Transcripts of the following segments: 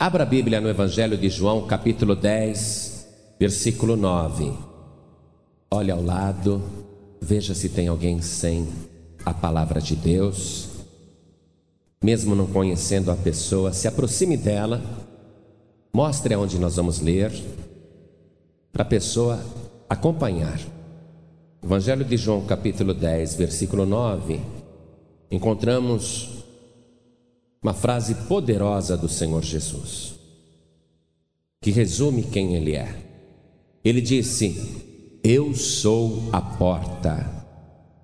Abra a Bíblia no Evangelho de João, capítulo 10, versículo 9. Olhe ao lado, veja se tem alguém sem a palavra de Deus. Mesmo não conhecendo a pessoa, se aproxime dela, mostre aonde nós vamos ler, para a pessoa acompanhar. Evangelho de João, capítulo 10, versículo 9, encontramos uma frase poderosa do Senhor Jesus, que resume quem Ele é. Ele disse: Eu sou a porta.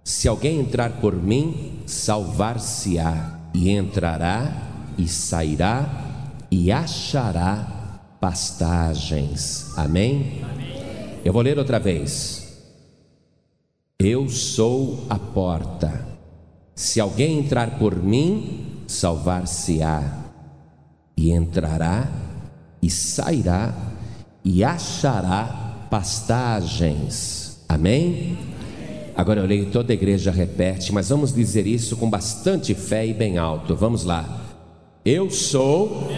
Se alguém entrar por mim, salvar-se-á, e entrará, e sairá, e achará pastagens. Amém? Amém? Eu vou ler outra vez. Eu sou a porta. Se alguém entrar por mim, salvar-se-á, e entrará, e sairá, e achará pastagens. Amém? Agora eu leio, toda a igreja repete, mas vamos dizer isso com bastante fé e bem alto. Vamos lá. Eu sou,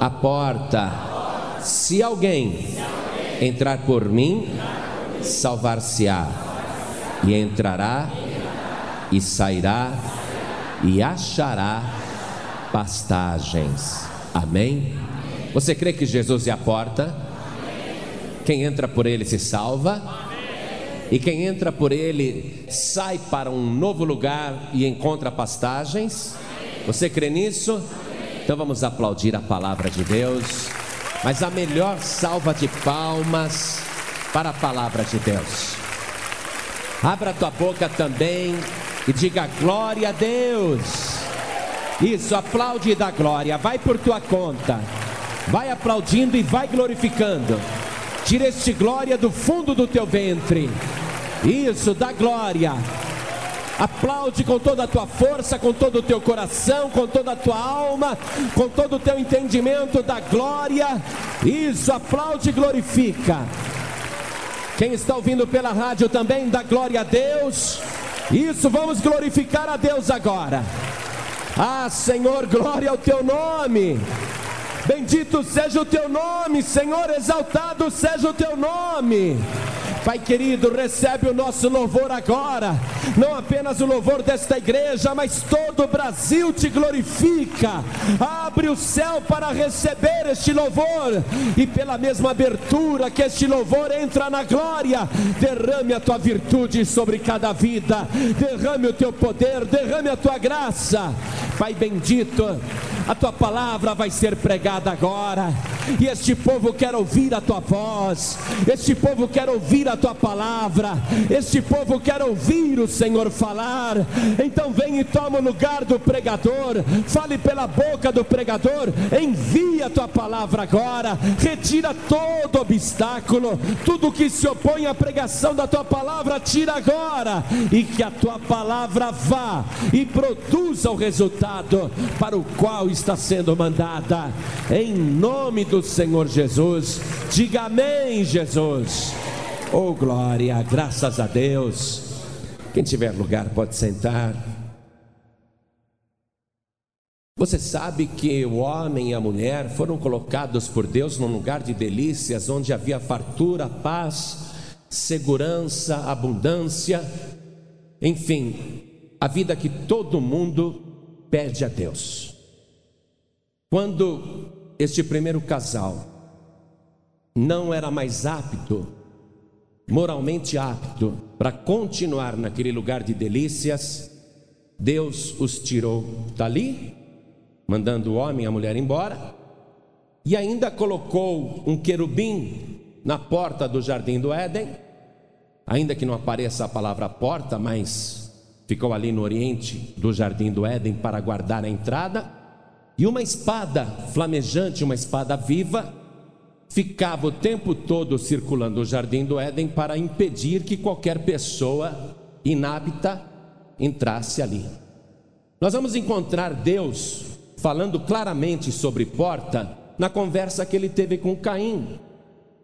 a, porta. Se alguém, Se alguém entrar por mim, salvar-se-á, e entrará, e sairá, e achará pastagens. Amém? Você crê que Jesus é a porta? Quem entra por ele se salva? E quem entra por ele sai para um novo lugar e encontra pastagens? Você crê nisso? Então vamos aplaudir a palavra de Deus. Mas a melhor salva de palmas para a palavra de Deus. Abra tua boca também e diga glória a Deus. Isso, aplaude e dá glória. Vai por tua conta. Vai aplaudindo e vai glorificando. Tira este glória do fundo do teu ventre. Isso, dá glória. Aplaude com toda a tua força, com todo o teu coração, com toda a tua alma, com todo o teu entendimento da glória. Isso, aplaude e glorifica. Quem está ouvindo pela rádio também dá glória a Deus. Isso, vamos glorificar a Deus agora. Ah, Senhor, glória ao teu nome. Bendito seja o teu nome, Senhor, exaltado seja o teu nome. Pai querido, recebe o nosso louvor agora, não apenas o louvor desta igreja, mas todo o Brasil te glorifica. Abre o céu para receber este louvor, e pela mesma abertura que este louvor entra na glória, derrame a tua virtude sobre cada vida, derrame o teu poder, derrame a tua graça. Pai bendito, a tua palavra vai ser pregada agora, e este povo quer ouvir a tua voz, este povo quer ouvir a tua palavra, este povo quer ouvir o Senhor falar. Então vem e toma o lugar do pregador, fale pela boca do pregador, envia a tua palavra agora, retira todo obstáculo, tudo que se opõe à pregação da tua palavra, tira agora, e que a tua palavra vá e produza o resultado para o qual está sendo mandada, em nome do Senhor Jesus. Diga amém, Jesus. Oh, glória, graças a Deus. Quem tiver lugar pode sentar. Você sabe que o homem e a mulher foram colocados por Deus num lugar de delícias, onde havia fartura, paz, segurança, abundância, enfim, a vida que todo mundo pede a Deus. Quando este primeiro casal não era mais apto, moralmente apto, para continuar naquele lugar de delícias, Deus os tirou dali, mandando o homem e a mulher embora, e ainda colocou um querubim na porta do jardim do Éden, ainda que não apareça a palavra porta, mas ficou ali no oriente do jardim do Éden para guardar a entrada e uma espada flamejante, uma espada viva, ficava o tempo todo circulando o jardim do Éden para impedir que qualquer pessoa inábita entrasse ali. Nós vamos encontrar Deus falando claramente sobre porta na conversa que ele teve com Caim.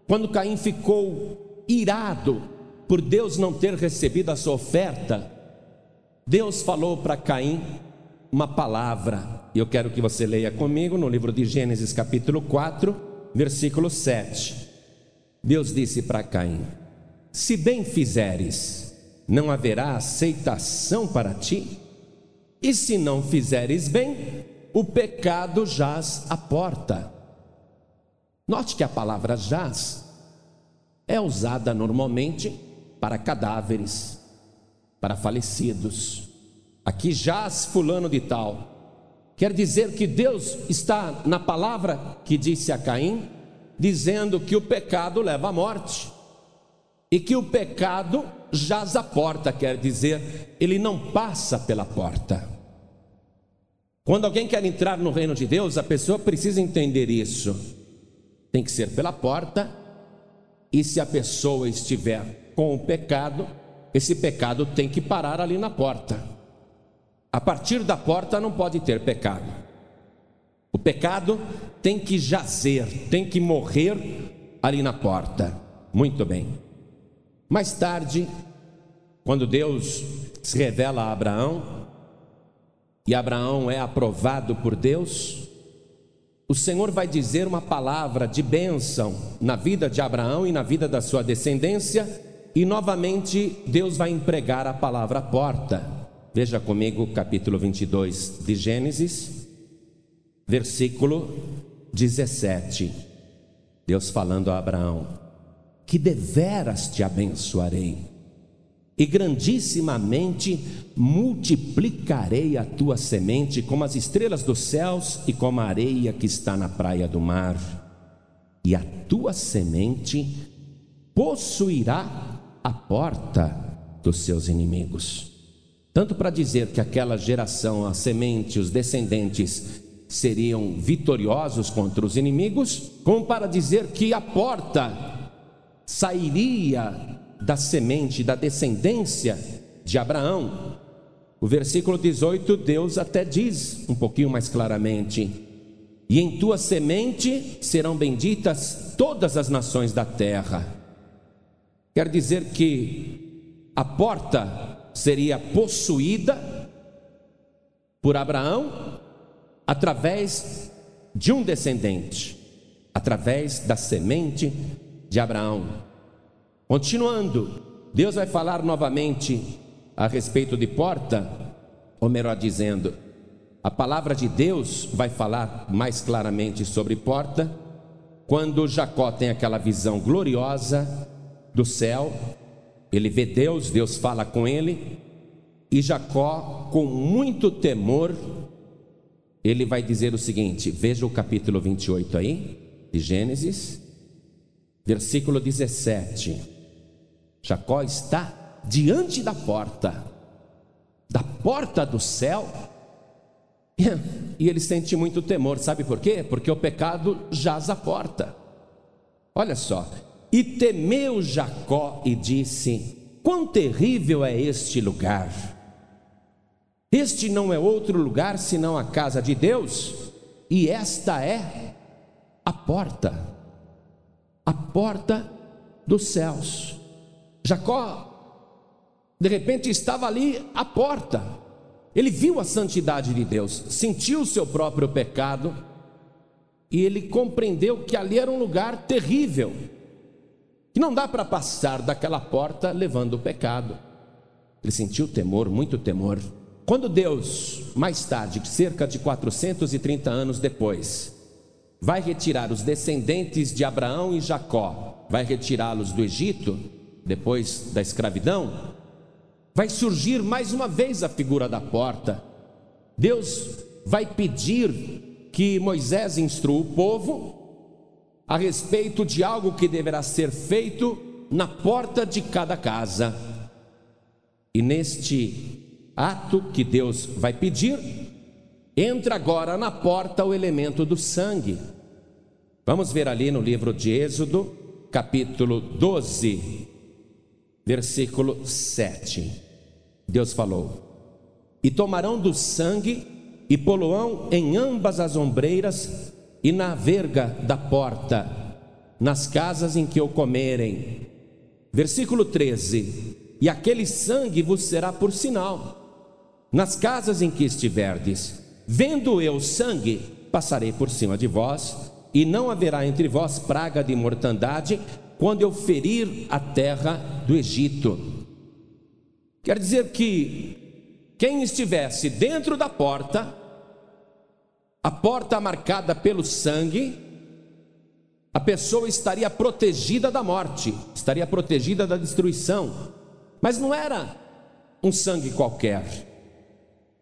Quando Caim ficou irado por Deus não ter recebido a sua oferta, Deus falou para Caim uma palavra: Eu quero que você leia comigo no livro de Gênesis, capítulo 4, versículo 7. Deus disse para Caim: Se bem fizeres, não haverá aceitação para ti? E se não fizeres bem, o pecado jaz à porta. Note que a palavra jaz é usada normalmente para cadáveres, para falecidos. Aqui jaz fulano de tal. Quer dizer que Deus está na palavra que disse a Caim, dizendo que o pecado leva à morte. E que o pecado jaz à porta, quer dizer, ele não passa pela porta. Quando alguém quer entrar no reino de Deus, a pessoa precisa entender isso. Tem que ser pela porta, e se a pessoa estiver com o pecado, esse pecado tem que parar ali na porta. A partir da porta não pode ter pecado. O pecado tem que jazer, tem que morrer ali na porta. Muito bem. Mais tarde, quando Deus se revela a Abraão, e Abraão é aprovado por Deus, o Senhor vai dizer uma palavra de bênção na vida de Abraão e na vida da sua descendência, e novamente Deus vai empregar a palavra porta. Veja comigo capítulo 22 de Gênesis, versículo 17. Deus falando a Abraão: Que deveras te abençoarei e grandissimamente multiplicarei a tua semente como as estrelas dos céus e como a areia que está na praia do mar. E a tua semente possuirá a porta dos seus inimigos. Tanto para dizer que aquela geração, a semente, os descendentes seriam vitoriosos contra os inimigos, como para dizer que a porta sairia da semente, da descendência de Abraão. O versículo 18, Deus até diz um pouquinho mais claramente: E em tua semente serão benditas todas as nações da terra. Quer dizer que a porta seria possuída por Abraão através de um descendente, através da semente de Abraão. Continuando, Deus vai falar novamente a respeito de porta, ou melhor dizendo, a palavra de Deus vai falar mais claramente sobre porta, quando Jacó tem aquela visão gloriosa do céu, ele vê Deus, Deus fala com ele, e Jacó, com muito temor, ele vai dizer o seguinte: veja o capítulo 28 aí, de Gênesis, versículo 17. Jacó está diante da porta, da porta do céu, e ele sente muito temor, sabe por quê? Porque o pecado jaz à porta. Olha só, e temeu Jacó e disse: Quão terrível é este lugar! Este não é outro lugar senão a casa de Deus, e esta é a porta, a porta dos céus. Jacó, de repente, estava ali à porta. Ele viu a santidade de Deus, sentiu o seu próprio pecado e ele compreendeu que ali era um lugar terrível, que não dá para passar daquela porta levando o pecado. Ele sentiu temor, muito temor. Quando Deus, mais tarde, cerca de 430 anos depois, vai retirar os descendentes de Abraão e Jacó, vai retirá-los do Egito, depois da escravidão, vai surgir mais uma vez a figura da porta. Deus vai pedir que Moisés instrua o povo a respeito de algo que deverá ser feito na porta de cada casa. E neste ato que Deus vai pedir, entra agora na porta o elemento do sangue. Vamos ver ali no livro de Êxodo, capítulo 12, versículo 7. Deus falou: E tomarão do sangue e poloão em ambas as ombreiras e na verga da porta, nas casas em que o comerem. Versículo 13: E aquele sangue vos será por sinal nas casas em que estiverdes, Vendo eu sangue, passarei por cima de vós, e não haverá entre vós praga de mortandade, quando eu ferir a terra do Egito. Quer dizer que quem estivesse dentro da porta, a porta marcada pelo sangue, a pessoa estaria protegida da morte, estaria protegida da destruição. Mas não era um sangue qualquer.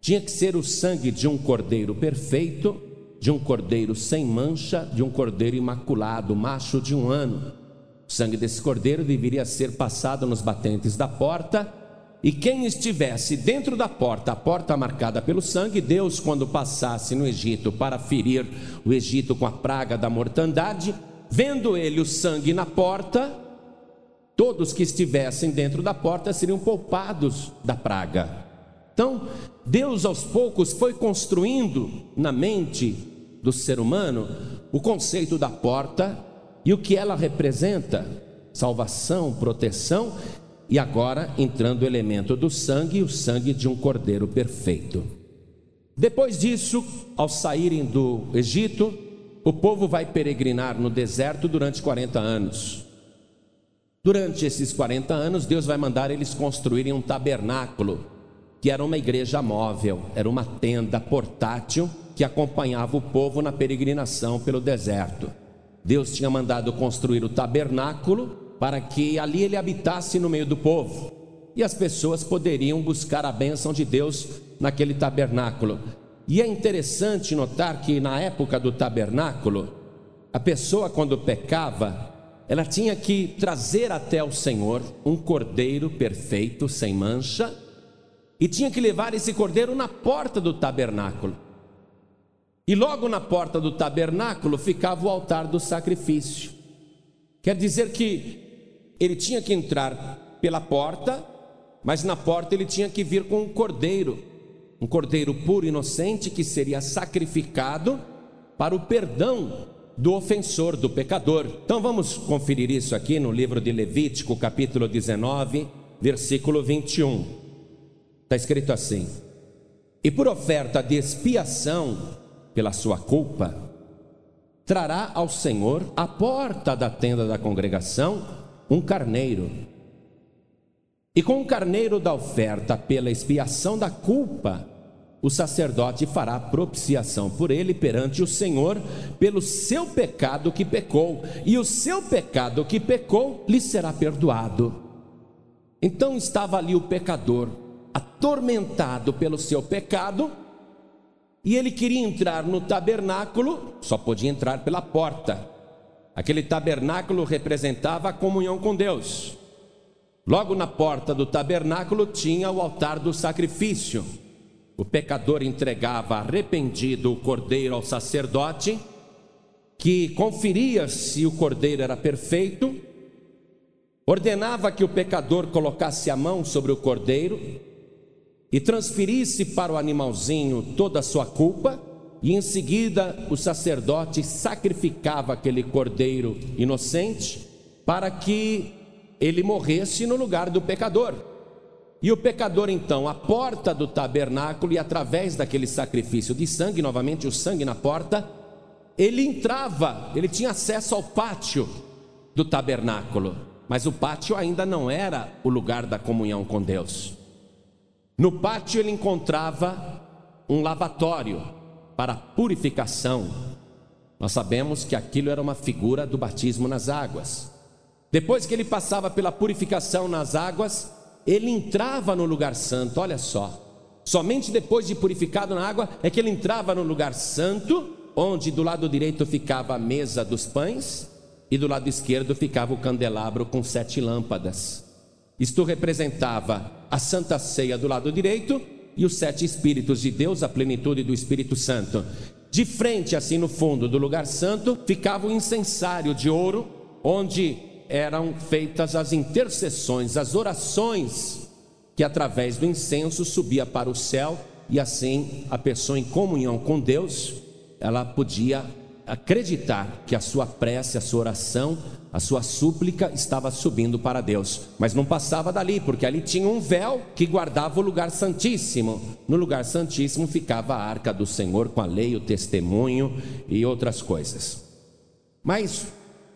Tinha que ser o sangue de um cordeiro perfeito, de um cordeiro sem mancha, de um cordeiro imaculado, macho de um ano. O sangue desse cordeiro deveria ser passado nos batentes da porta, e quem estivesse dentro da porta, a porta marcada pelo sangue, Deus, quando passasse no Egito para ferir o Egito com a praga da mortandade, vendo ele o sangue na porta, todos que estivessem dentro da porta seriam poupados da praga. Então, Deus aos poucos foi construindo na mente do ser humano o conceito da porta e o que ela representa: salvação, proteção, e agora entrando o elemento do sangue, o sangue de um cordeiro perfeito. Depois disso, ao saírem do Egito, o povo vai peregrinar no deserto durante 40 anos. Durante esses 40 anos, Deus vai mandar eles construírem um tabernáculo, que era uma igreja móvel, era uma tenda portátil que acompanhava o povo na peregrinação pelo deserto. Deus tinha mandado construir o tabernáculo para que ali ele habitasse no meio do povo. E as pessoas poderiam buscar a bênção de Deus naquele tabernáculo. E é interessante notar que na época do tabernáculo, a pessoa quando pecava, ela tinha que trazer até o Senhor um cordeiro perfeito, sem mancha, e tinha que levar esse cordeiro na porta do tabernáculo. E logo na porta do tabernáculo ficava o altar do sacrifício. Quer dizer que ele tinha que entrar pela porta, mas na porta ele tinha que vir com um cordeiro um cordeiro puro e inocente que seria sacrificado para o perdão do ofensor, do pecador. Então vamos conferir isso aqui no livro de Levítico, capítulo 19, versículo 21. Está escrito assim: E por oferta de expiação pela sua culpa, trará ao Senhor à porta da tenda da congregação um carneiro e com o carneiro da oferta pela expiação da culpa, o sacerdote fará propiciação por ele perante o Senhor pelo seu pecado que pecou, e o seu pecado que pecou lhe será perdoado. Então estava ali o pecador, atormentado pelo seu pecado, e ele queria entrar no tabernáculo, só podia entrar pela porta. Aquele tabernáculo representava a comunhão com Deus. Logo na porta do tabernáculo tinha o altar do sacrifício. O pecador entregava arrependido o cordeiro ao sacerdote, que conferia se o cordeiro era perfeito, ordenava que o pecador colocasse a mão sobre o cordeiro e transferisse para o animalzinho toda a sua culpa, e em seguida o sacerdote sacrificava aquele cordeiro inocente para que ele morresse no lugar do pecador. E o pecador, então, à porta do tabernáculo e através daquele sacrifício de sangue, novamente o sangue na porta, ele entrava, ele tinha acesso ao pátio do tabernáculo, mas o pátio ainda não era o lugar da comunhão com Deus. No pátio ele encontrava um lavatório para purificação. Nós sabemos que aquilo era uma figura do batismo nas águas. Depois que ele passava pela purificação nas águas, ele entrava no lugar santo, olha só. Somente depois de purificado na água é que ele entrava no lugar santo, onde do lado direito ficava a mesa dos pães e do lado esquerdo ficava o candelabro com sete lâmpadas. Isto representava a Santa Ceia do lado direito e os sete Espíritos de Deus, a plenitude do Espírito Santo. De frente, assim no fundo do lugar santo, ficava o incensário de ouro, onde eram feitas as intercessões, as orações que através do incenso subia para o céu e assim a pessoa em comunhão com Deus, ela podia acreditar que a sua prece, a sua oração, a sua súplica estava subindo para Deus, mas não passava dali, porque ali tinha um véu que guardava o lugar santíssimo. No lugar santíssimo ficava a arca do Senhor com a lei, o testemunho e outras coisas. Mas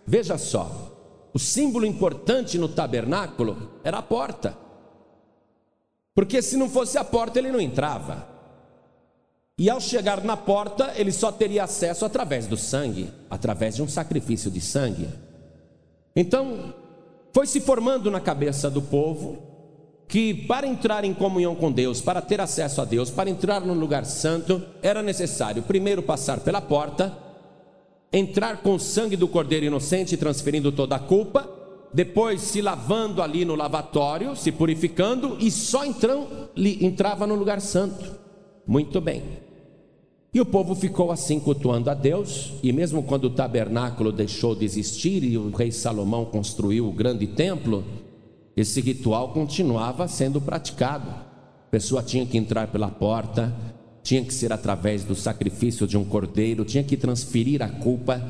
veja só, o símbolo importante no tabernáculo era a porta. Porque se não fosse a porta, ele não entrava. E ao chegar na porta, ele só teria acesso através do sangue, através de um sacrifício de sangue. Então, foi se formando na cabeça do povo que para entrar em comunhão com Deus, para ter acesso a Deus, para entrar no lugar santo, era necessário primeiro passar pela porta, entrar com o sangue do cordeiro inocente, transferindo toda a culpa, depois se lavando ali no lavatório, se purificando e só entrão, entrava no lugar santo. Muito bem. E o povo ficou assim cultuando a Deus, e mesmo quando o tabernáculo deixou de existir e o rei Salomão construiu o grande templo, esse ritual continuava sendo praticado. A pessoa tinha que entrar pela porta, tinha que ser através do sacrifício de um cordeiro, tinha que transferir a culpa,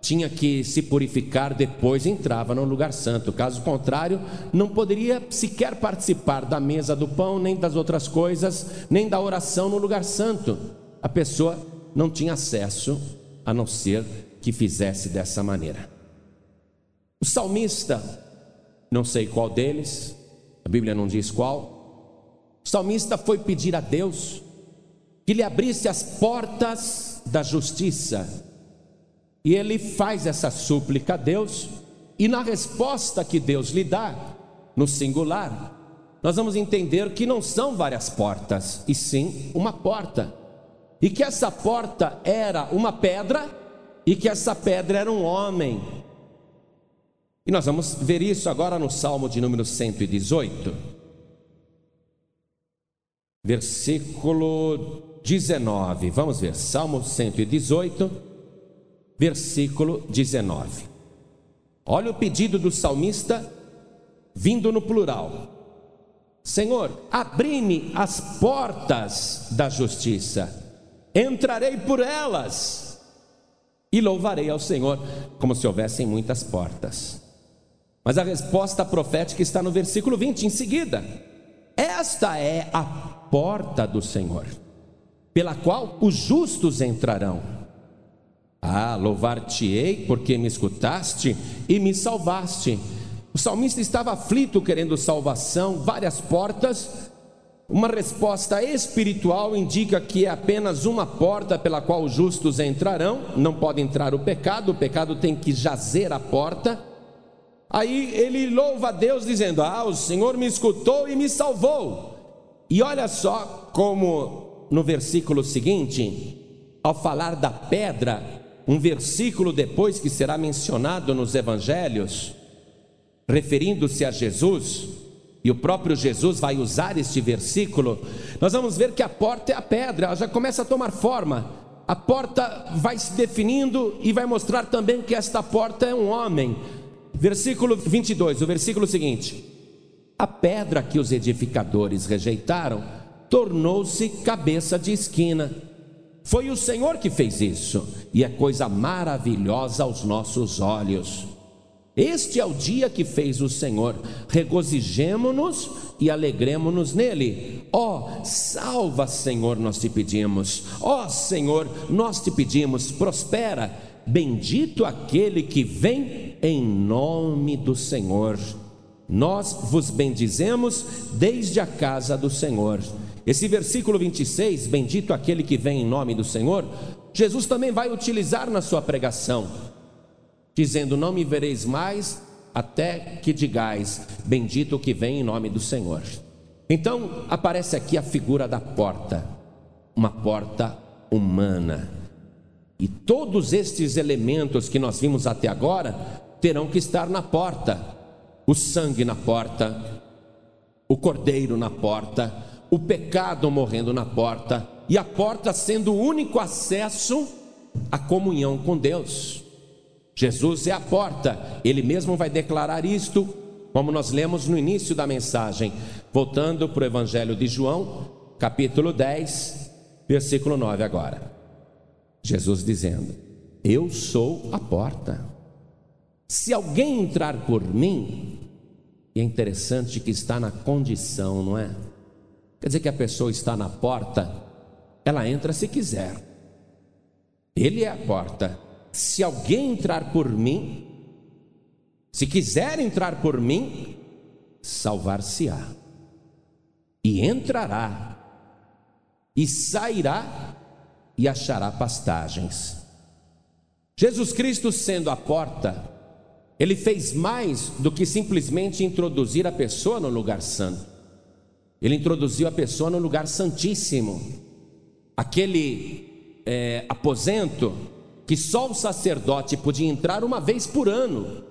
tinha que se purificar, depois entrava no lugar santo. Caso contrário, não poderia sequer participar da mesa do pão, nem das outras coisas, nem da oração no lugar santo a pessoa não tinha acesso a não ser que fizesse dessa maneira. O salmista, não sei qual deles, a Bíblia não diz qual, o salmista foi pedir a Deus que lhe abrisse as portas da justiça. E ele faz essa súplica a Deus, e na resposta que Deus lhe dá, no singular, nós vamos entender que não são várias portas, e sim uma porta e que essa porta era uma pedra e que essa pedra era um homem. E nós vamos ver isso agora no Salmo de número 118, versículo 19. Vamos ver, Salmo 118, versículo 19. Olha o pedido do salmista vindo no plural. Senhor, abri-me as portas da justiça entrarei por elas e louvarei ao Senhor, como se houvessem muitas portas. Mas a resposta profética está no versículo 20, em seguida. Esta é a porta do Senhor, pela qual os justos entrarão. Ah, louvar-te-ei, porque me escutaste e me salvaste. O salmista estava aflito, querendo salvação, várias portas, uma resposta espiritual indica que é apenas uma porta pela qual os justos entrarão, não pode entrar o pecado, o pecado tem que jazer a porta. Aí ele louva a Deus dizendo: Ah, o Senhor me escutou e me salvou. E olha só como no versículo seguinte, ao falar da pedra, um versículo depois que será mencionado nos evangelhos, referindo-se a Jesus, e o próprio Jesus vai usar este versículo, nós vamos ver que a porta é a pedra, ela já começa a tomar forma. A porta vai se definindo e vai mostrar também que esta porta é um homem. Versículo 22, o versículo seguinte: A pedra que os edificadores rejeitaram tornou-se cabeça de esquina. Foi o Senhor que fez isso, e é coisa maravilhosa aos nossos olhos. Este é o dia que fez o Senhor, regozijemo-nos e alegremos-nos nele. Ó, oh, salva, Senhor, nós te pedimos. Ó, oh, Senhor, nós te pedimos, prospera. Bendito aquele que vem em nome do Senhor. Nós vos bendizemos desde a casa do Senhor. Esse versículo 26, bendito aquele que vem em nome do Senhor, Jesus também vai utilizar na sua pregação dizendo: Não me vereis mais, até que digais: Bendito o que vem em nome do Senhor. Então aparece aqui a figura da porta, uma porta humana. E todos estes elementos que nós vimos até agora terão que estar na porta: o sangue na porta, o cordeiro na porta, o pecado morrendo na porta, e a porta sendo o único acesso à comunhão com Deus. Jesus é a porta, ele mesmo vai declarar isto, como nós lemos no início da mensagem, voltando para o Evangelho de João, capítulo 10, versículo 9 agora. Jesus dizendo: Eu sou a porta. Se alguém entrar por mim, e é interessante que está na condição, não é? Quer dizer que a pessoa está na porta, ela entra se quiser. Ele é a porta. Se alguém entrar por mim, se quiser entrar por mim, salvar-se-á. E entrará, e sairá, e achará pastagens. Jesus Cristo, sendo a porta, ele fez mais do que simplesmente introduzir a pessoa no lugar santo. Ele introduziu a pessoa no lugar santíssimo, aquele é, aposento que só o sacerdote podia entrar uma vez por ano.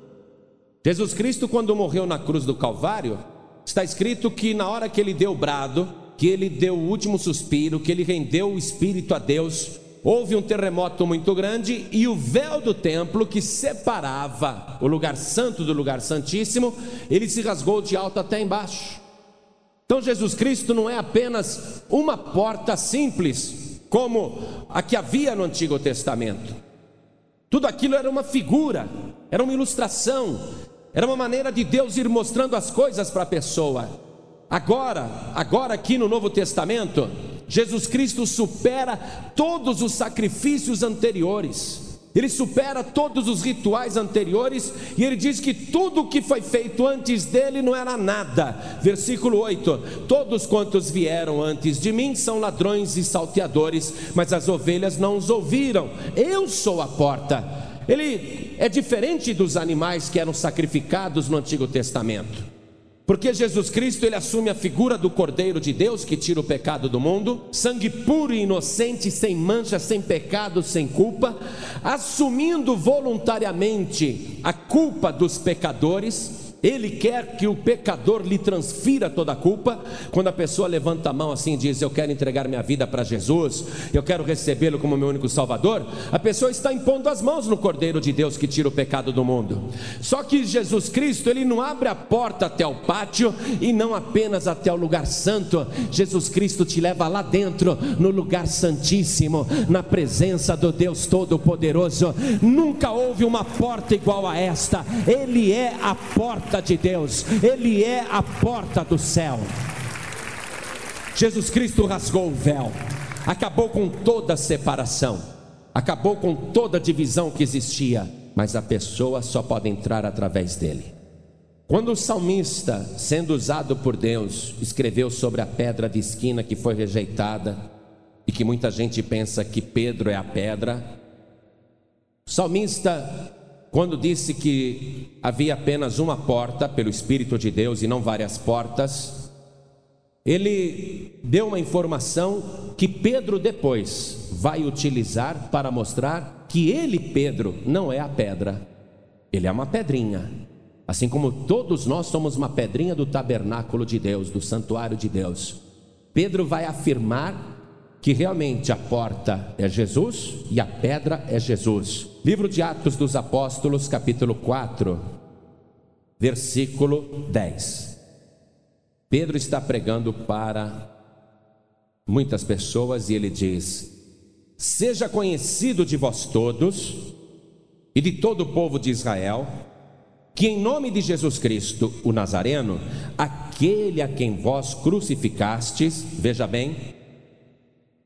Jesus Cristo, quando morreu na cruz do Calvário, está escrito que na hora que ele deu o brado, que ele deu o último suspiro, que ele rendeu o espírito a Deus, houve um terremoto muito grande e o véu do templo que separava o lugar santo do lugar santíssimo, ele se rasgou de alto até embaixo. Então Jesus Cristo não é apenas uma porta simples, como a que havia no Antigo Testamento. Tudo aquilo era uma figura, era uma ilustração, era uma maneira de Deus ir mostrando as coisas para a pessoa. Agora, agora aqui no Novo Testamento, Jesus Cristo supera todos os sacrifícios anteriores. Ele supera todos os rituais anteriores e ele diz que tudo o que foi feito antes dele não era nada. Versículo 8: Todos quantos vieram antes de mim são ladrões e salteadores, mas as ovelhas não os ouviram. Eu sou a porta. Ele é diferente dos animais que eram sacrificados no Antigo Testamento. Porque Jesus Cristo ele assume a figura do Cordeiro de Deus que tira o pecado do mundo, sangue puro e inocente, sem mancha, sem pecado, sem culpa, assumindo voluntariamente a culpa dos pecadores ele quer que o pecador lhe transfira toda a culpa. Quando a pessoa levanta a mão assim e diz: Eu quero entregar minha vida para Jesus, eu quero recebê-lo como meu único Salvador, a pessoa está impondo as mãos no Cordeiro de Deus que tira o pecado do mundo. Só que Jesus Cristo, ele não abre a porta até o pátio e não apenas até o lugar santo. Jesus Cristo te leva lá dentro, no lugar santíssimo, na presença do Deus Todo-Poderoso. Nunca houve uma porta igual a esta, Ele é a porta porta de Deus, Ele é a porta do céu. Jesus Cristo rasgou o véu, acabou com toda separação, acabou com toda divisão que existia, mas a pessoa só pode entrar através dele. Quando o salmista, sendo usado por Deus, escreveu sobre a pedra de esquina que foi rejeitada, e que muita gente pensa que Pedro é a pedra, o salmista quando disse que havia apenas uma porta pelo Espírito de Deus e não várias portas, ele deu uma informação que Pedro depois vai utilizar para mostrar que ele, Pedro, não é a pedra, ele é uma pedrinha. Assim como todos nós somos uma pedrinha do tabernáculo de Deus, do santuário de Deus. Pedro vai afirmar que realmente a porta é Jesus e a pedra é Jesus. Livro de Atos dos Apóstolos, capítulo 4, versículo 10. Pedro está pregando para muitas pessoas e ele diz: Seja conhecido de vós todos e de todo o povo de Israel, que em nome de Jesus Cristo, o Nazareno, aquele a quem vós crucificastes, veja bem,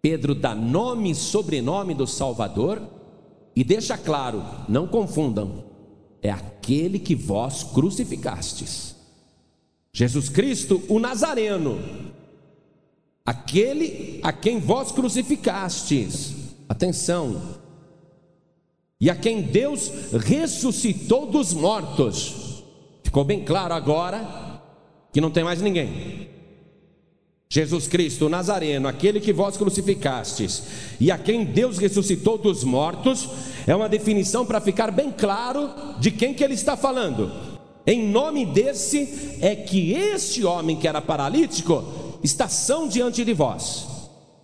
Pedro dá nome e sobrenome do Salvador e deixa claro: não confundam, é aquele que vós crucificastes. Jesus Cristo, o Nazareno, aquele a quem vós crucificastes. Atenção, e a quem Deus ressuscitou dos mortos. Ficou bem claro agora que não tem mais ninguém. Jesus Cristo, Nazareno, aquele que vós crucificastes e a quem Deus ressuscitou dos mortos, é uma definição para ficar bem claro de quem que ele está falando. Em nome desse é que este homem que era paralítico está são diante de vós.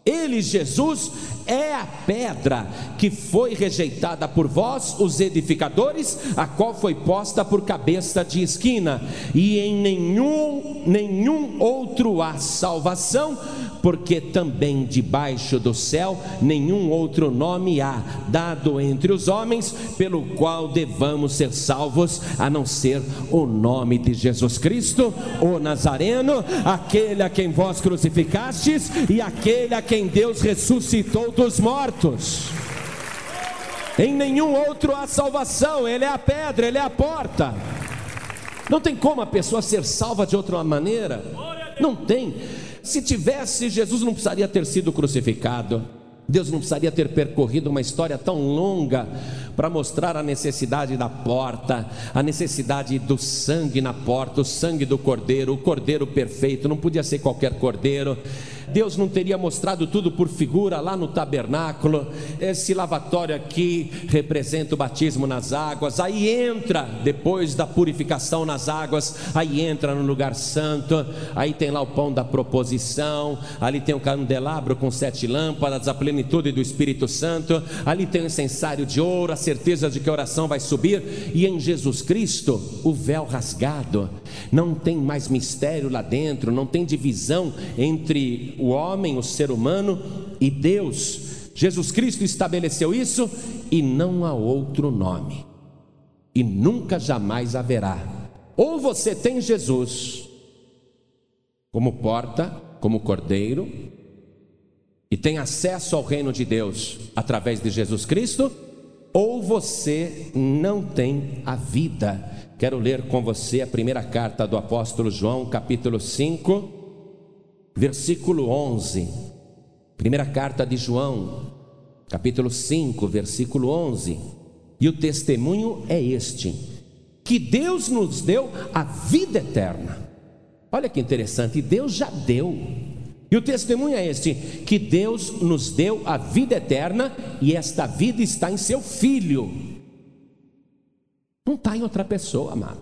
Ele, Jesus, é a pedra que foi rejeitada por vós, os edificadores, a qual foi posta por cabeça de esquina, e em nenhum, nenhum outro há salvação, porque também debaixo do céu nenhum outro nome há dado entre os homens pelo qual devamos ser salvos, a não ser o nome de Jesus Cristo, o Nazareno, aquele a quem vós crucificastes e aquele a quem Deus ressuscitou dos mortos. Em nenhum outro há salvação, Ele é a pedra, Ele é a porta. Não tem como a pessoa ser salva de outra maneira. Não tem. Se tivesse, Jesus não precisaria ter sido crucificado. Deus não precisaria ter percorrido uma história tão longa para mostrar a necessidade da porta, a necessidade do sangue na porta, o sangue do cordeiro, o cordeiro perfeito, não podia ser qualquer cordeiro. Deus não teria mostrado tudo por figura lá no tabernáculo. Esse lavatório aqui representa o batismo nas águas. Aí entra, depois da purificação nas águas, aí entra no lugar santo. Aí tem lá o pão da proposição. Ali tem o candelabro com sete lâmpadas, a plenitude do Espírito Santo. Ali tem o incensário de ouro, a certeza de que a oração vai subir. E em Jesus Cristo, o véu rasgado. Não tem mais mistério lá dentro, não tem divisão entre o homem, o ser humano e Deus. Jesus Cristo estabeleceu isso e não há outro nome. E nunca jamais haverá. Ou você tem Jesus como porta, como cordeiro, e tem acesso ao reino de Deus através de Jesus Cristo, ou você não tem a vida. Quero ler com você a primeira carta do apóstolo João, capítulo 5 versículo 11. Primeira carta de João, capítulo 5, versículo 11. E o testemunho é este: que Deus nos deu a vida eterna. Olha que interessante, Deus já deu. E o testemunho é este: que Deus nos deu a vida eterna e esta vida está em seu Filho. Não está em outra pessoa, amado.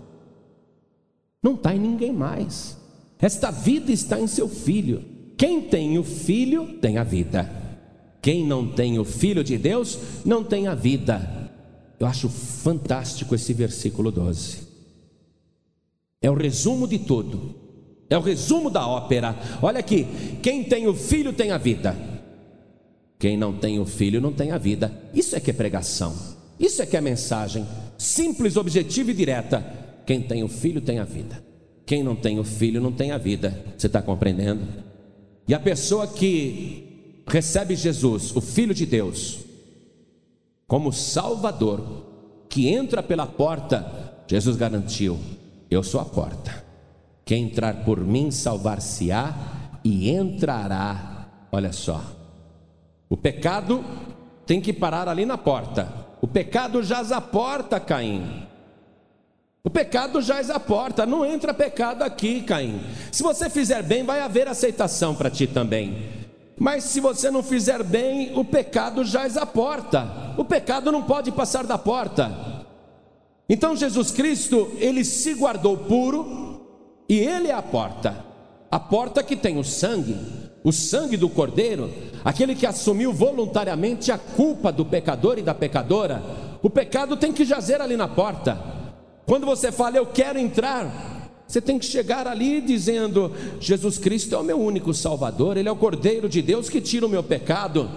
Não está em ninguém mais. Esta vida está em seu filho. Quem tem o filho tem a vida. Quem não tem o filho de Deus não tem a vida. Eu acho fantástico esse versículo 12. É o resumo de tudo. É o resumo da ópera. Olha aqui: quem tem o filho tem a vida. Quem não tem o filho não tem a vida. Isso é que é pregação. Isso é que é mensagem. Simples, objetiva e direta. Quem tem o filho tem a vida. Quem não tem o filho não tem a vida. Você está compreendendo? E a pessoa que recebe Jesus, o Filho de Deus, como Salvador, que entra pela porta, Jesus garantiu: Eu sou a porta. Quem entrar por mim salvar-se-á e entrará. Olha só, o pecado tem que parar ali na porta. O pecado jaz à porta, Caim. O pecado jaz à porta, não entra pecado aqui, Caim. Se você fizer bem, vai haver aceitação para ti também. Mas se você não fizer bem, o pecado jaz à porta. O pecado não pode passar da porta. Então Jesus Cristo, ele se guardou puro e ele é a porta. A porta que tem o sangue, o sangue do Cordeiro, aquele que assumiu voluntariamente a culpa do pecador e da pecadora. O pecado tem que jazer ali na porta. Quando você fala, eu quero entrar, você tem que chegar ali dizendo: Jesus Cristo é o meu único Salvador, Ele é o Cordeiro de Deus que tira o meu pecado.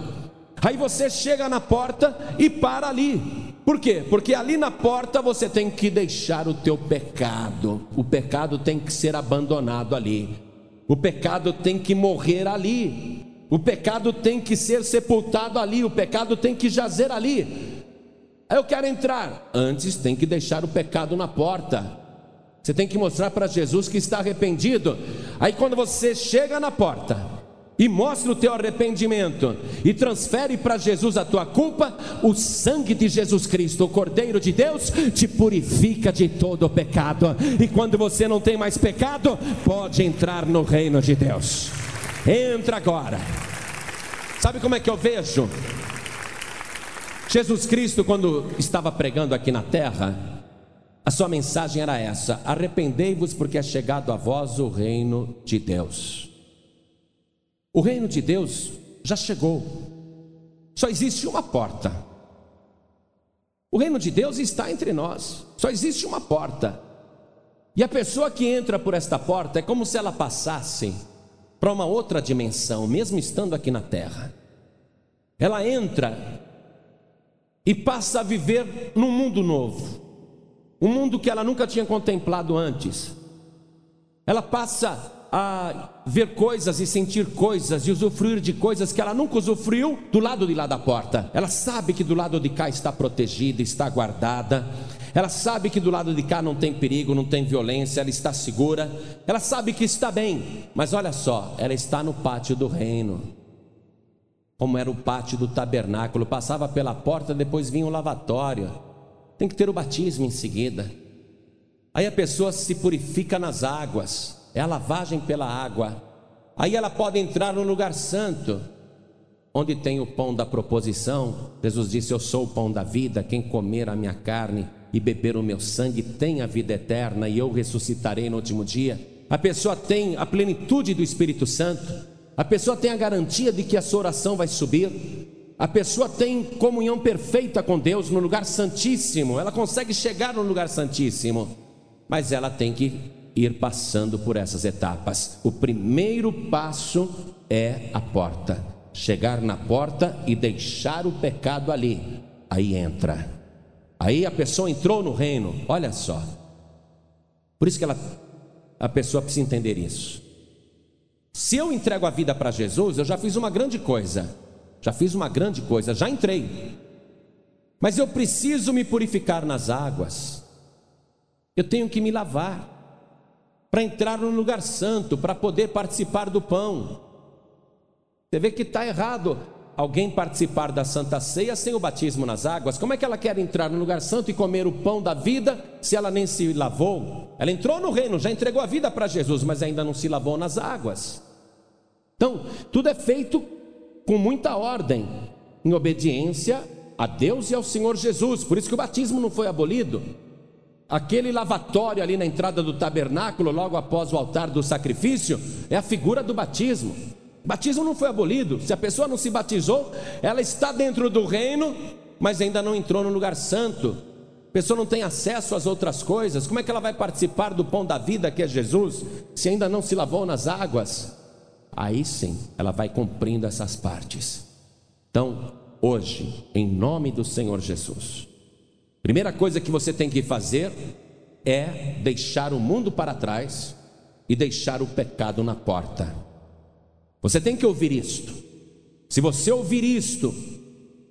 Aí você chega na porta e para ali. Por quê? Porque ali na porta você tem que deixar o teu pecado. O pecado tem que ser abandonado ali. O pecado tem que morrer ali. O pecado tem que ser sepultado ali. O pecado tem que jazer ali. Eu quero entrar. Antes tem que deixar o pecado na porta. Você tem que mostrar para Jesus que está arrependido. Aí quando você chega na porta e mostra o teu arrependimento e transfere para Jesus a tua culpa, o sangue de Jesus Cristo, o Cordeiro de Deus, te purifica de todo o pecado. E quando você não tem mais pecado, pode entrar no reino de Deus. Entra agora. Sabe como é que eu vejo? Jesus Cristo, quando estava pregando aqui na terra, a sua mensagem era essa: arrependei-vos, porque é chegado a vós o reino de Deus. O reino de Deus já chegou, só existe uma porta. O reino de Deus está entre nós, só existe uma porta. E a pessoa que entra por esta porta é como se ela passasse para uma outra dimensão, mesmo estando aqui na terra. Ela entra e passa a viver num mundo novo, um mundo que ela nunca tinha contemplado antes. Ela passa a ver coisas e sentir coisas e usufruir de coisas que ela nunca usufruiu do lado de lá da porta. Ela sabe que do lado de cá está protegida, está guardada. Ela sabe que do lado de cá não tem perigo, não tem violência, ela está segura. Ela sabe que está bem, mas olha só, ela está no pátio do reino. Como era o pátio do tabernáculo, passava pela porta, depois vinha o lavatório. Tem que ter o batismo em seguida. Aí a pessoa se purifica nas águas é a lavagem pela água. Aí ela pode entrar no lugar santo, onde tem o pão da proposição. Jesus disse: Eu sou o pão da vida. Quem comer a minha carne e beber o meu sangue tem a vida eterna, e eu ressuscitarei no último dia. A pessoa tem a plenitude do Espírito Santo. A pessoa tem a garantia de que a sua oração vai subir. A pessoa tem comunhão perfeita com Deus no lugar santíssimo. Ela consegue chegar no lugar santíssimo, mas ela tem que ir passando por essas etapas. O primeiro passo é a porta. Chegar na porta e deixar o pecado ali. Aí entra. Aí a pessoa entrou no reino. Olha só. Por isso que ela, a pessoa precisa entender isso. Se eu entrego a vida para Jesus, eu já fiz uma grande coisa. Já fiz uma grande coisa, já entrei. Mas eu preciso me purificar nas águas. Eu tenho que me lavar para entrar no lugar santo, para poder participar do pão. Você vê que está errado alguém participar da Santa Ceia sem o batismo nas águas. Como é que ela quer entrar no lugar santo e comer o pão da vida se ela nem se lavou? Ela entrou no reino, já entregou a vida para Jesus, mas ainda não se lavou nas águas. Então, tudo é feito com muita ordem, em obediência a Deus e ao Senhor Jesus. Por isso que o batismo não foi abolido. Aquele lavatório ali na entrada do tabernáculo, logo após o altar do sacrifício, é a figura do batismo. Batismo não foi abolido. Se a pessoa não se batizou, ela está dentro do reino, mas ainda não entrou no lugar santo. A pessoa não tem acesso às outras coisas. Como é que ela vai participar do pão da vida que é Jesus, se ainda não se lavou nas águas? Aí sim, ela vai cumprindo essas partes. Então, hoje, em nome do Senhor Jesus, Primeira coisa que você tem que fazer é deixar o mundo para trás e deixar o pecado na porta. Você tem que ouvir isto. Se você ouvir isto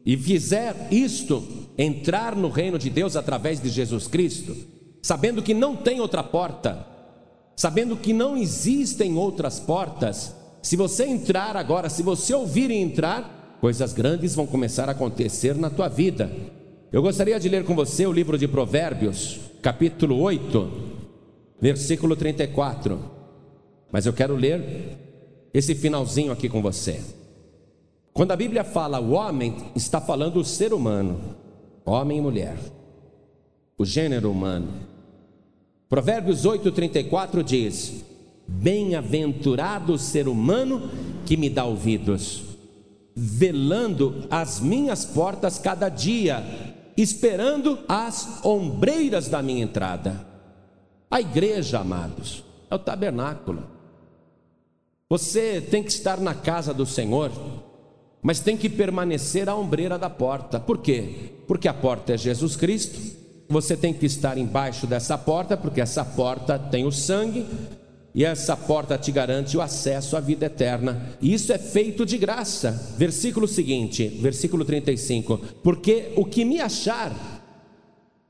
e fizer isto, entrar no reino de Deus através de Jesus Cristo, sabendo que não tem outra porta, sabendo que não existem outras portas, se você entrar agora, se você ouvir e entrar, coisas grandes vão começar a acontecer na tua vida. Eu gostaria de ler com você o livro de Provérbios, capítulo 8, versículo 34. Mas eu quero ler esse finalzinho aqui com você. Quando a Bíblia fala o homem, está falando o ser humano, homem e mulher, o gênero humano. Provérbios 8:34 diz: Bem-aventurado o ser humano que me dá ouvidos, velando as minhas portas cada dia, esperando as ombreiras da minha entrada. A igreja, amados, é o tabernáculo. Você tem que estar na casa do Senhor, mas tem que permanecer à ombreira da porta. Por quê? Porque a porta é Jesus Cristo. Você tem que estar embaixo dessa porta, porque essa porta tem o sangue, e essa porta te garante o acesso à vida eterna. E isso é feito de graça. Versículo seguinte, versículo 35: Porque o que me achar,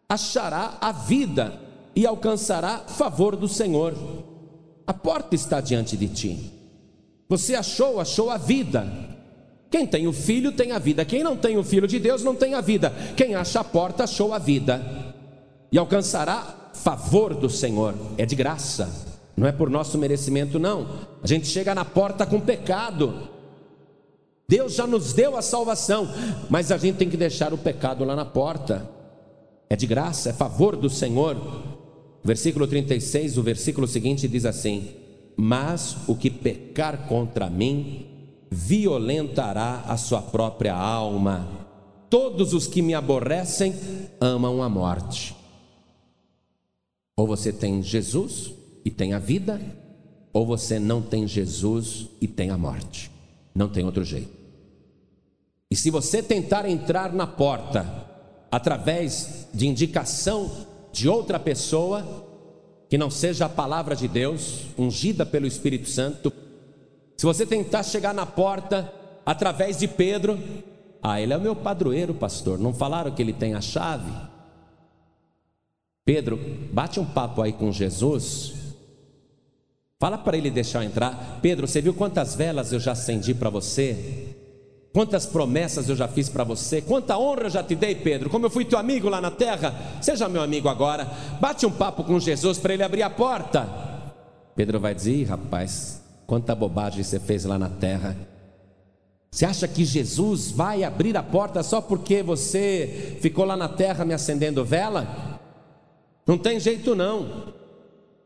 achará a vida e alcançará favor do Senhor. A porta está diante de ti. Você achou, achou a vida. Quem tem o filho tem a vida. Quem não tem o filho de Deus não tem a vida. Quem acha a porta achou a vida e alcançará favor do Senhor. É de graça. Não é por nosso merecimento, não. A gente chega na porta com pecado. Deus já nos deu a salvação, mas a gente tem que deixar o pecado lá na porta. É de graça, é favor do Senhor. Versículo 36, o versículo seguinte diz assim: Mas o que pecar contra mim, violentará a sua própria alma. Todos os que me aborrecem amam a morte. Ou você tem Jesus, e tem a vida, ou você não tem Jesus e tem a morte. Não tem outro jeito. E se você tentar entrar na porta através de indicação de outra pessoa, que não seja a palavra de Deus, ungida pelo Espírito Santo, se você tentar chegar na porta através de Pedro, ah, ele é o meu padroeiro, pastor. Não falaram que ele tem a chave? Pedro, bate um papo aí com Jesus. Fala para ele deixar eu entrar. Pedro, você viu quantas velas eu já acendi para você? Quantas promessas eu já fiz para você? Quanta honra eu já te dei, Pedro? Como eu fui teu amigo lá na terra, seja meu amigo agora. Bate um papo com Jesus para ele abrir a porta. Pedro vai dizer: rapaz, quanta bobagem você fez lá na terra. Você acha que Jesus vai abrir a porta só porque você ficou lá na terra me acendendo vela? Não tem jeito não.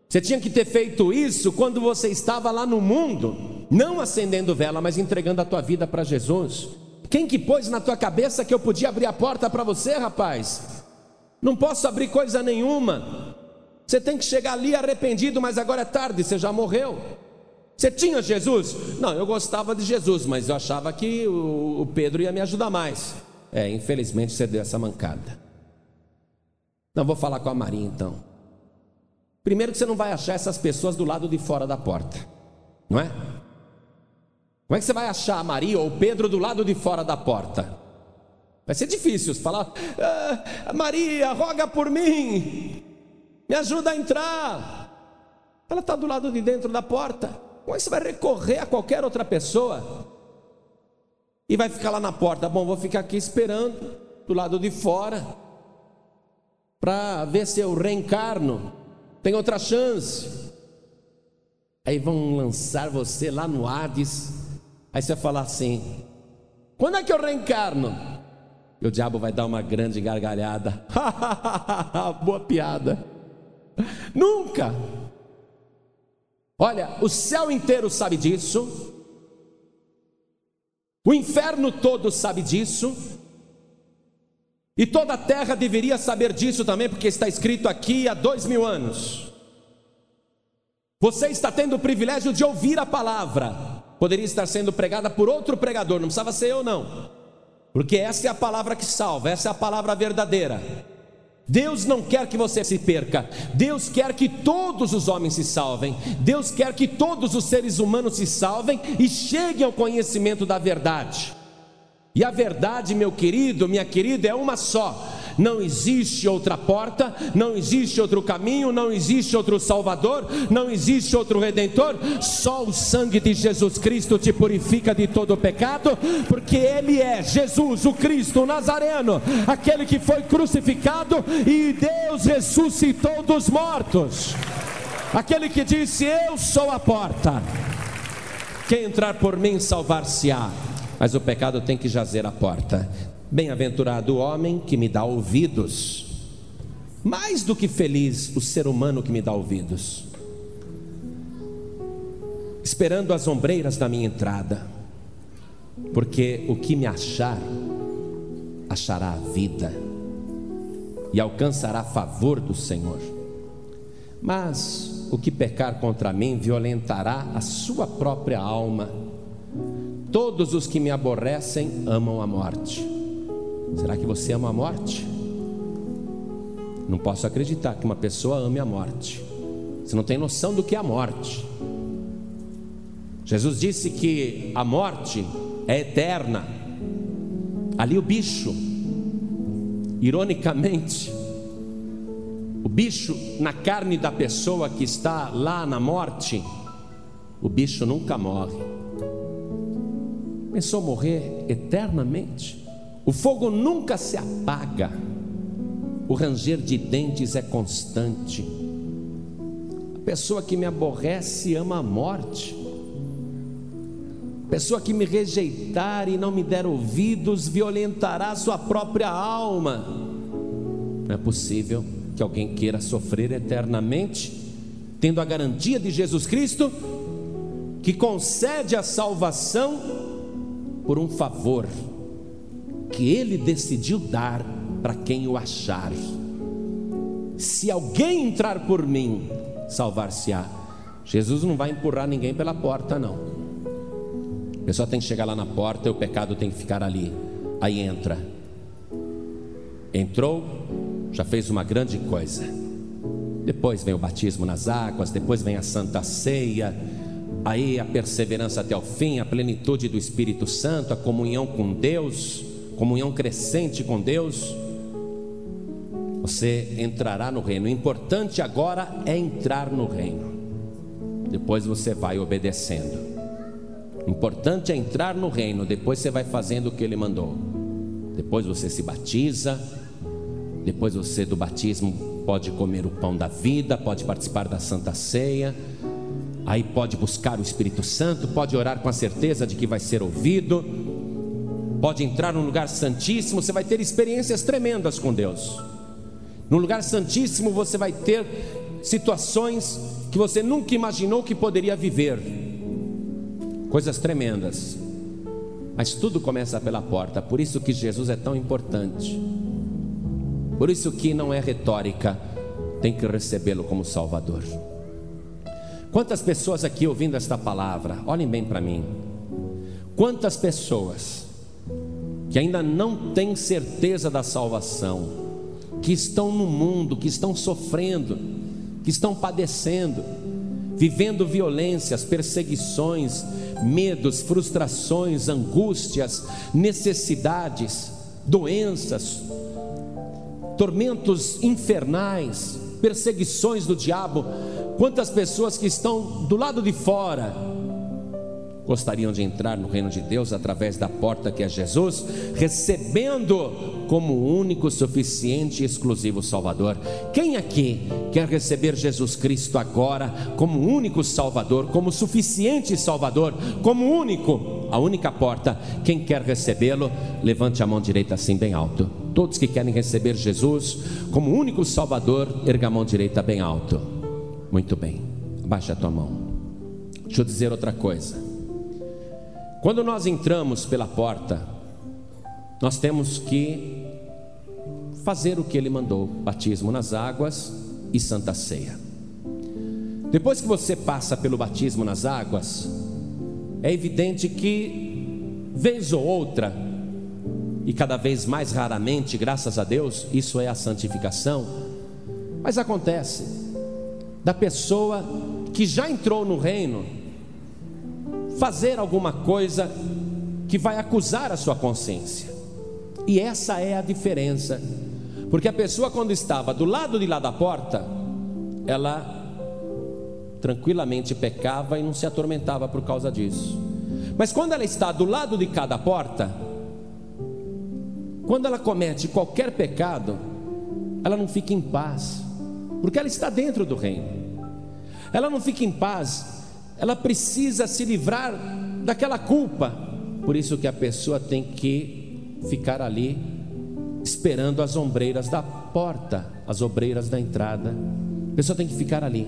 Você tinha que ter feito isso quando você estava lá no mundo, não acendendo vela, mas entregando a tua vida para Jesus. Quem que pôs na tua cabeça que eu podia abrir a porta para você, rapaz? Não posso abrir coisa nenhuma. Você tem que chegar ali arrependido, mas agora é tarde, você já morreu. Você tinha Jesus? Não, eu gostava de Jesus, mas eu achava que o Pedro ia me ajudar mais. É, infelizmente você deu essa mancada. Não vou falar com a Maria então. Primeiro que você não vai achar essas pessoas do lado de fora da porta, não é? Como é que você vai achar a Maria ou Pedro do lado de fora da porta? Vai ser difícil falar, ah, Maria, roga por mim, me ajuda a entrar. Ela está do lado de dentro da porta. Como é que você vai recorrer a qualquer outra pessoa? E vai ficar lá na porta, bom, vou ficar aqui esperando, do lado de fora para ver se eu reencarno. Tem outra chance. Aí vão lançar você lá no Hades. Aí você falar assim: quando é que eu reencarno? E o diabo vai dar uma grande gargalhada. Boa piada. Nunca. Olha, o céu inteiro sabe disso. O inferno todo sabe disso. E toda a terra deveria saber disso também, porque está escrito aqui há dois mil anos. Você está tendo o privilégio de ouvir a palavra, poderia estar sendo pregada por outro pregador, não precisava ser eu, não, porque essa é a palavra que salva, essa é a palavra verdadeira. Deus não quer que você se perca, Deus quer que todos os homens se salvem, Deus quer que todos os seres humanos se salvem e cheguem ao conhecimento da verdade. E a verdade, meu querido, minha querida, é uma só. Não existe outra porta, não existe outro caminho, não existe outro Salvador, não existe outro Redentor, só o sangue de Jesus Cristo te purifica de todo pecado, porque Ele é Jesus, o Cristo, o Nazareno, aquele que foi crucificado e Deus ressuscitou dos mortos, aquele que disse: Eu sou a porta, quem entrar por mim salvar-se-á mas o pecado tem que jazer à porta. Bem-aventurado o homem que me dá ouvidos, mais do que feliz o ser humano que me dá ouvidos, esperando as ombreiras da minha entrada, porque o que me achar, achará a vida. E alcançará favor do Senhor. Mas o que pecar contra mim violentará a sua própria alma Todos os que me aborrecem amam a morte. Será que você ama a morte? Não posso acreditar que uma pessoa ame a morte. Você não tem noção do que é a morte. Jesus disse que a morte é eterna. Ali o bicho, ironicamente, o bicho na carne da pessoa que está lá na morte, o bicho nunca morre pensou morrer eternamente? O fogo nunca se apaga, o ranger de dentes é constante. A pessoa que me aborrece ama a morte. A pessoa que me rejeitar e não me der ouvidos violentará sua própria alma. Não é possível que alguém queira sofrer eternamente, tendo a garantia de Jesus Cristo, que concede a salvação por um favor que ele decidiu dar para quem o achar. Se alguém entrar por mim, salvar-se-á. Jesus não vai empurrar ninguém pela porta, não. A pessoa tem que chegar lá na porta e o pecado tem que ficar ali. Aí entra. Entrou, já fez uma grande coisa. Depois vem o batismo nas águas, depois vem a santa ceia, aí a perseverança até o fim, a plenitude do Espírito Santo, a comunhão com Deus, comunhão crescente com Deus. Você entrará no reino. O importante agora é entrar no reino. Depois você vai obedecendo. O importante é entrar no reino, depois você vai fazendo o que ele mandou. Depois você se batiza, depois você do batismo pode comer o pão da vida, pode participar da Santa Ceia, aí pode buscar o Espírito Santo, pode orar com a certeza de que vai ser ouvido, pode entrar num lugar santíssimo, você vai ter experiências tremendas com Deus. No lugar santíssimo você vai ter situações que você nunca imaginou que poderia viver, coisas tremendas. Mas tudo começa pela porta, por isso que Jesus é tão importante. Por isso que não é retórica, tem que recebê-lo como Salvador. Quantas pessoas aqui ouvindo esta palavra, olhem bem para mim. Quantas pessoas que ainda não têm certeza da salvação, que estão no mundo, que estão sofrendo, que estão padecendo, vivendo violências, perseguições, medos, frustrações, angústias, necessidades, doenças, tormentos infernais, perseguições do diabo. Quantas pessoas que estão do lado de fora gostariam de entrar no reino de Deus através da porta que é Jesus, recebendo como único, suficiente e exclusivo Salvador. Quem aqui quer receber Jesus Cristo agora como único Salvador, como suficiente Salvador, como único, a única porta? Quem quer recebê-lo, levante a mão direita assim bem alto. Todos que querem receber Jesus como único Salvador, erga a mão direita bem alto. Muito bem, abaixa a tua mão. Deixa eu dizer outra coisa. Quando nós entramos pela porta, nós temos que fazer o que ele mandou: batismo nas águas e santa ceia. Depois que você passa pelo batismo nas águas, é evidente que, vez ou outra, e cada vez mais raramente, graças a Deus, isso é a santificação. Mas acontece da pessoa que já entrou no reino fazer alguma coisa que vai acusar a sua consciência. E essa é a diferença. Porque a pessoa quando estava do lado de lá da porta, ela tranquilamente pecava e não se atormentava por causa disso. Mas quando ela está do lado de cada porta, quando ela comete qualquer pecado, ela não fica em paz, porque ela está dentro do reino. Ela não fica em paz, ela precisa se livrar daquela culpa. Por isso que a pessoa tem que ficar ali esperando as ombreiras da porta, as obreiras da entrada. A pessoa tem que ficar ali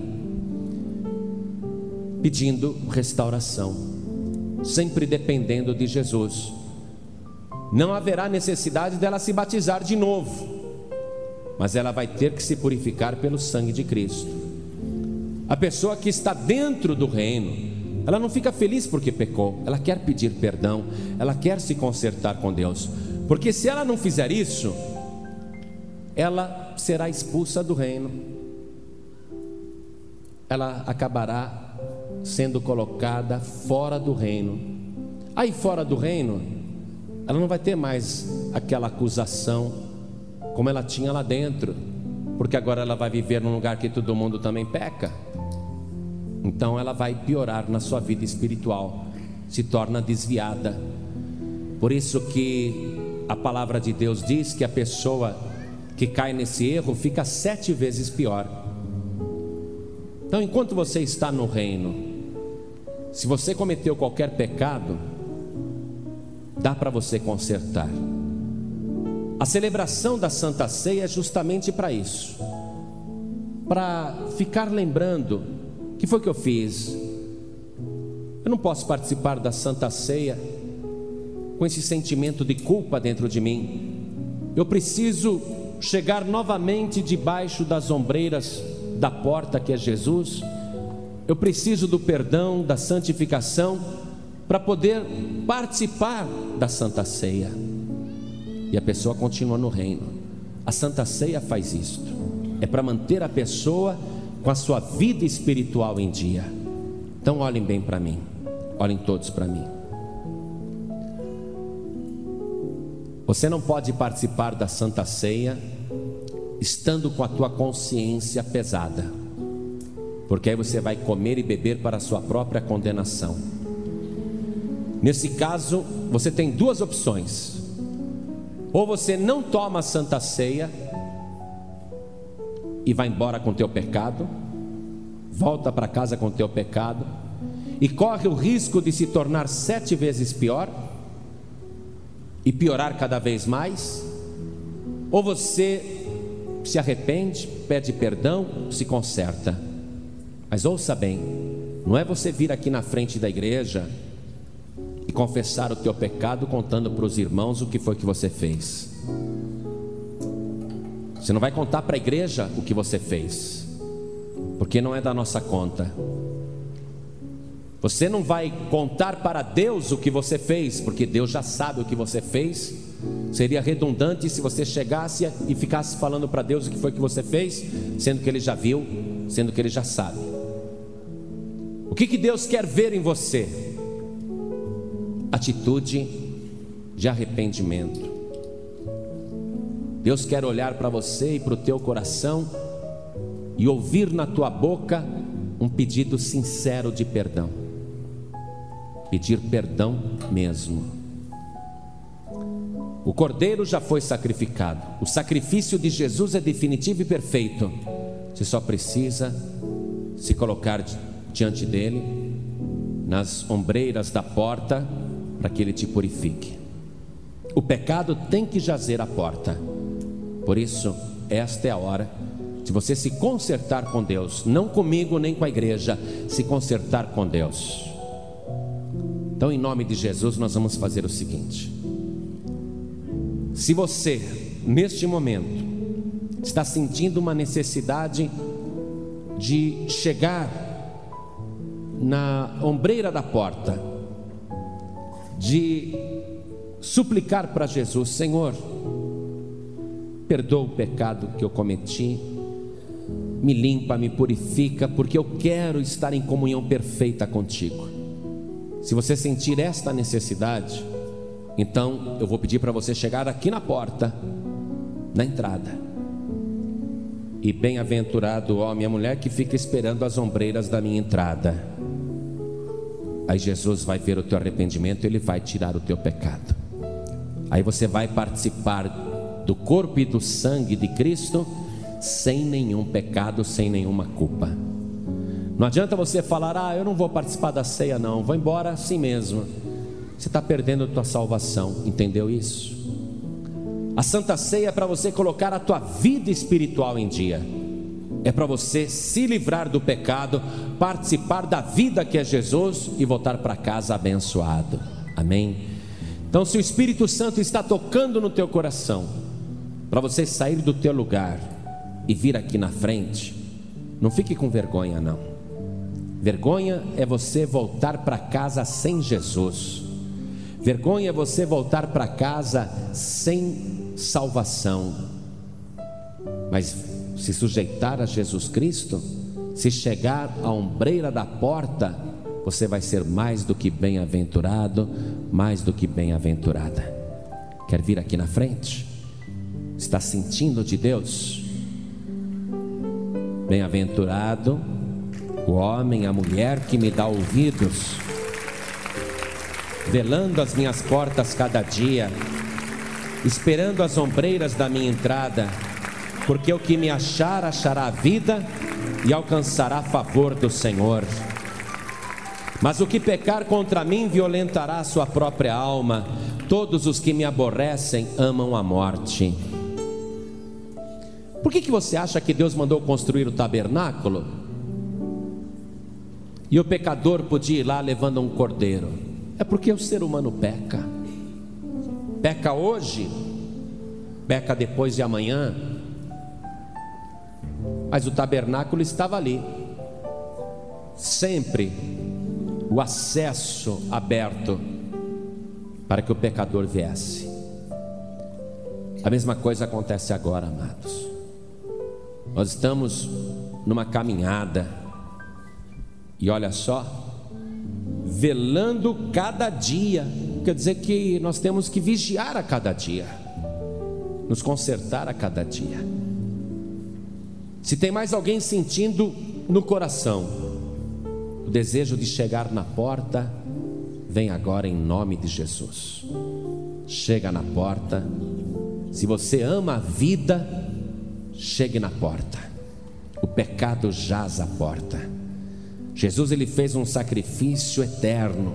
pedindo restauração, sempre dependendo de Jesus não haverá necessidade dela se batizar de novo, mas ela vai ter que se purificar pelo sangue de Cristo. A pessoa que está dentro do reino, ela não fica feliz porque pecou, ela quer pedir perdão, ela quer se consertar com Deus, porque se ela não fizer isso, ela será expulsa do reino, ela acabará sendo colocada fora do reino. Aí fora do reino, ela não vai ter mais aquela acusação como ela tinha lá dentro, porque agora ela vai viver num lugar que todo mundo também peca. Então ela vai piorar na sua vida espiritual, se torna desviada. Por isso que a palavra de Deus diz que a pessoa que cai nesse erro fica sete vezes pior. Então, enquanto você está no reino, se você cometeu qualquer pecado, dá para você consertar. A celebração da Santa Ceia é justamente para isso. Para ficar lembrando que foi que eu fiz. Eu não posso participar da Santa Ceia com esse sentimento de culpa dentro de mim. Eu preciso chegar novamente debaixo das ombreiras da porta que é Jesus. eu preciso do perdão, da santificação, para poder participar da Santa Ceia. E a pessoa continua no reino. A Santa Ceia faz isto. É para manter a pessoa com a sua vida espiritual em dia. Então olhem bem para mim. Olhem todos para mim. Você não pode participar da Santa Ceia estando com a tua consciência pesada porque aí você vai comer e beber para a sua própria condenação. Nesse caso, você tem duas opções: ou você não toma a santa ceia e vai embora com teu pecado, volta para casa com teu pecado e corre o risco de se tornar sete vezes pior e piorar cada vez mais, ou você se arrepende, pede perdão, se conserta. Mas ouça bem, não é você vir aqui na frente da igreja e confessar o teu pecado contando para os irmãos o que foi que você fez. Você não vai contar para a igreja o que você fez, porque não é da nossa conta. Você não vai contar para Deus o que você fez, porque Deus já sabe o que você fez. Seria redundante se você chegasse e ficasse falando para Deus o que foi que você fez, sendo que Ele já viu, sendo que Ele já sabe. O que, que Deus quer ver em você? Atitude de arrependimento. Deus quer olhar para você e para o teu coração e ouvir na tua boca um pedido sincero de perdão. Pedir perdão mesmo. O cordeiro já foi sacrificado. O sacrifício de Jesus é definitivo e perfeito. Você só precisa se colocar diante dele, nas ombreiras da porta, para que ele te purifique. O pecado tem que jazer à porta. Por isso, esta é a hora de você se consertar com Deus, não comigo nem com a igreja, se consertar com Deus. Então, em nome de Jesus, nós vamos fazer o seguinte: se você, neste momento, está sentindo uma necessidade de chegar na ombreira da porta, de suplicar para Jesus: Senhor, perdoa o pecado que eu cometi, me limpa, me purifica, porque eu quero estar em comunhão perfeita contigo. Se você sentir esta necessidade, então eu vou pedir para você chegar aqui na porta, na entrada. E bem-aventurado o homem e a mulher que fica esperando as ombreiras da minha entrada. Aí Jesus vai ver o teu arrependimento, ele vai tirar o teu pecado. Aí você vai participar do corpo e do sangue de Cristo sem nenhum pecado, sem nenhuma culpa. Não adianta você falar, ah, eu não vou participar da ceia, não, vou embora assim mesmo. Você está perdendo a tua salvação, entendeu isso? A Santa Ceia é para você colocar a tua vida espiritual em dia é para você se livrar do pecado, participar da vida que é Jesus e voltar para casa abençoado. Amém? Então, se o Espírito Santo está tocando no teu coração, para você sair do teu lugar e vir aqui na frente, não fique com vergonha, não. Vergonha é você voltar para casa sem Jesus. Vergonha é você voltar para casa sem salvação. Mas se sujeitar a Jesus Cristo, se chegar à ombreira da porta, você vai ser mais do que bem-aventurado, mais do que bem-aventurada. Quer vir aqui na frente? Está sentindo de Deus? Bem-aventurado o homem, a mulher que me dá ouvidos, velando as minhas portas cada dia, esperando as ombreiras da minha entrada porque o que me achar, achará a vida e alcançará favor do Senhor. Mas o que pecar contra mim violentará a sua própria alma. Todos os que me aborrecem amam a morte. Por que, que você acha que Deus mandou construir o tabernáculo? E o pecador podia ir lá levando um cordeiro? É porque o ser humano peca. Peca hoje, peca depois de amanhã, mas o tabernáculo estava ali. sempre o acesso aberto para que o pecador viesse. A mesma coisa acontece agora, amados. Nós estamos numa caminhada, e olha só, velando cada dia, quer dizer que nós temos que vigiar a cada dia, nos consertar a cada dia. Se tem mais alguém sentindo no coração o desejo de chegar na porta, vem agora em nome de Jesus. Chega na porta. Se você ama a vida, chegue na porta. O pecado jaz à porta. Jesus ele fez um sacrifício eterno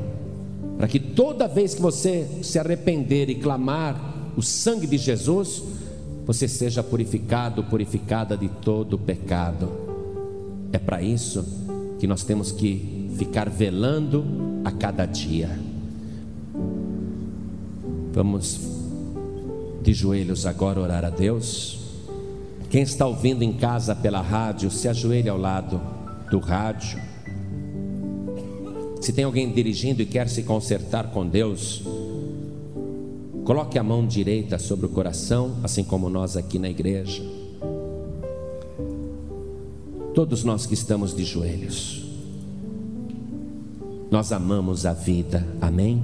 para que toda vez que você se arrepender e clamar o sangue de Jesus, você seja purificado, purificada de todo pecado. É para isso que nós temos que ficar velando a cada dia. Vamos de joelhos agora orar a Deus. Quem está ouvindo em casa pela rádio, se ajoelhe ao lado do rádio. Se tem alguém dirigindo e quer se consertar com Deus, coloque a mão direita sobre o coração, assim como nós aqui na igreja. Todos nós que estamos de joelhos, nós amamos a vida, amém?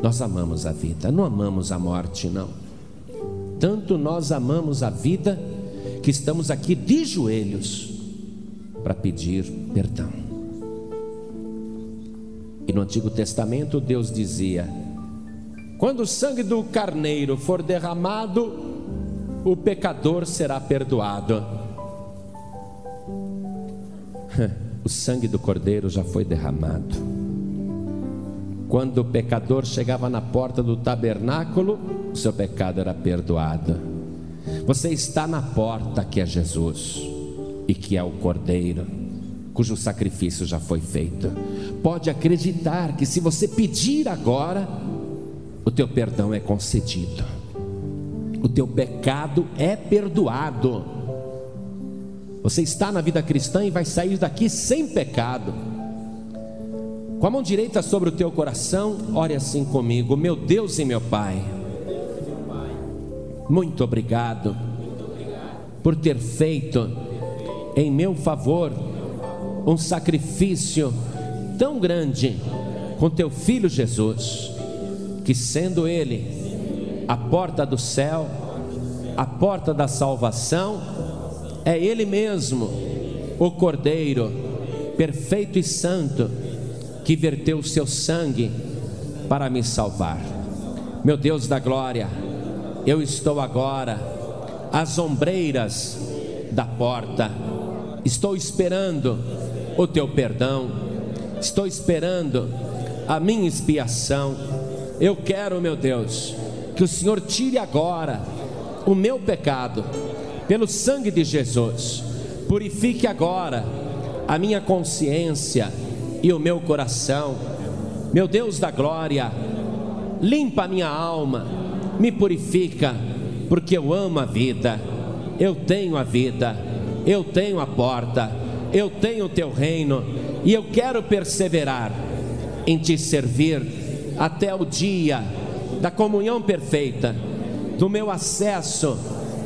Nós amamos a vida, não amamos a morte, não. Tanto nós amamos a vida que estamos aqui de joelhos para pedir perdão. E no Antigo Testamento Deus dizia: quando o sangue do carneiro for derramado, o pecador será perdoado. O sangue do cordeiro já foi derramado. Quando o pecador chegava na porta do tabernáculo, o seu pecado era perdoado. Você está na porta que é Jesus e que é o cordeiro cujo sacrifício já foi feito. Pode acreditar que se você pedir agora, o teu perdão é concedido. O teu pecado é perdoado. Você está na vida cristã e vai sair daqui sem pecado. Com a mão direita sobre o teu coração, ore assim comigo: Meu Deus e meu Pai, muito obrigado por ter feito em meu favor um sacrifício tão grande com teu filho Jesus, que sendo ele a porta do céu, a porta da salvação, é ele mesmo, o Cordeiro perfeito e santo, que verteu o seu sangue para me salvar. Meu Deus da glória, eu estou agora às ombreiras da porta, estou esperando o teu perdão, estou esperando a minha expiação. Eu quero, meu Deus, que o Senhor tire agora o meu pecado, pelo sangue de Jesus, purifique agora a minha consciência e o meu coração, meu Deus da glória, limpa a minha alma, me purifica, porque eu amo a vida, eu tenho a vida, eu tenho a porta eu tenho o teu reino e eu quero perseverar em te servir até o dia da comunhão perfeita, do meu acesso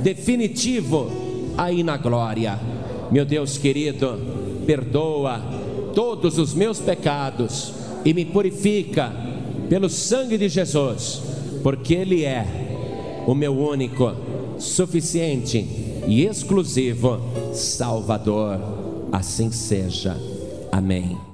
definitivo aí na glória. Meu Deus querido, perdoa todos os meus pecados e me purifica pelo sangue de Jesus, porque Ele é o meu único, suficiente e exclusivo Salvador. Assim seja. Amém.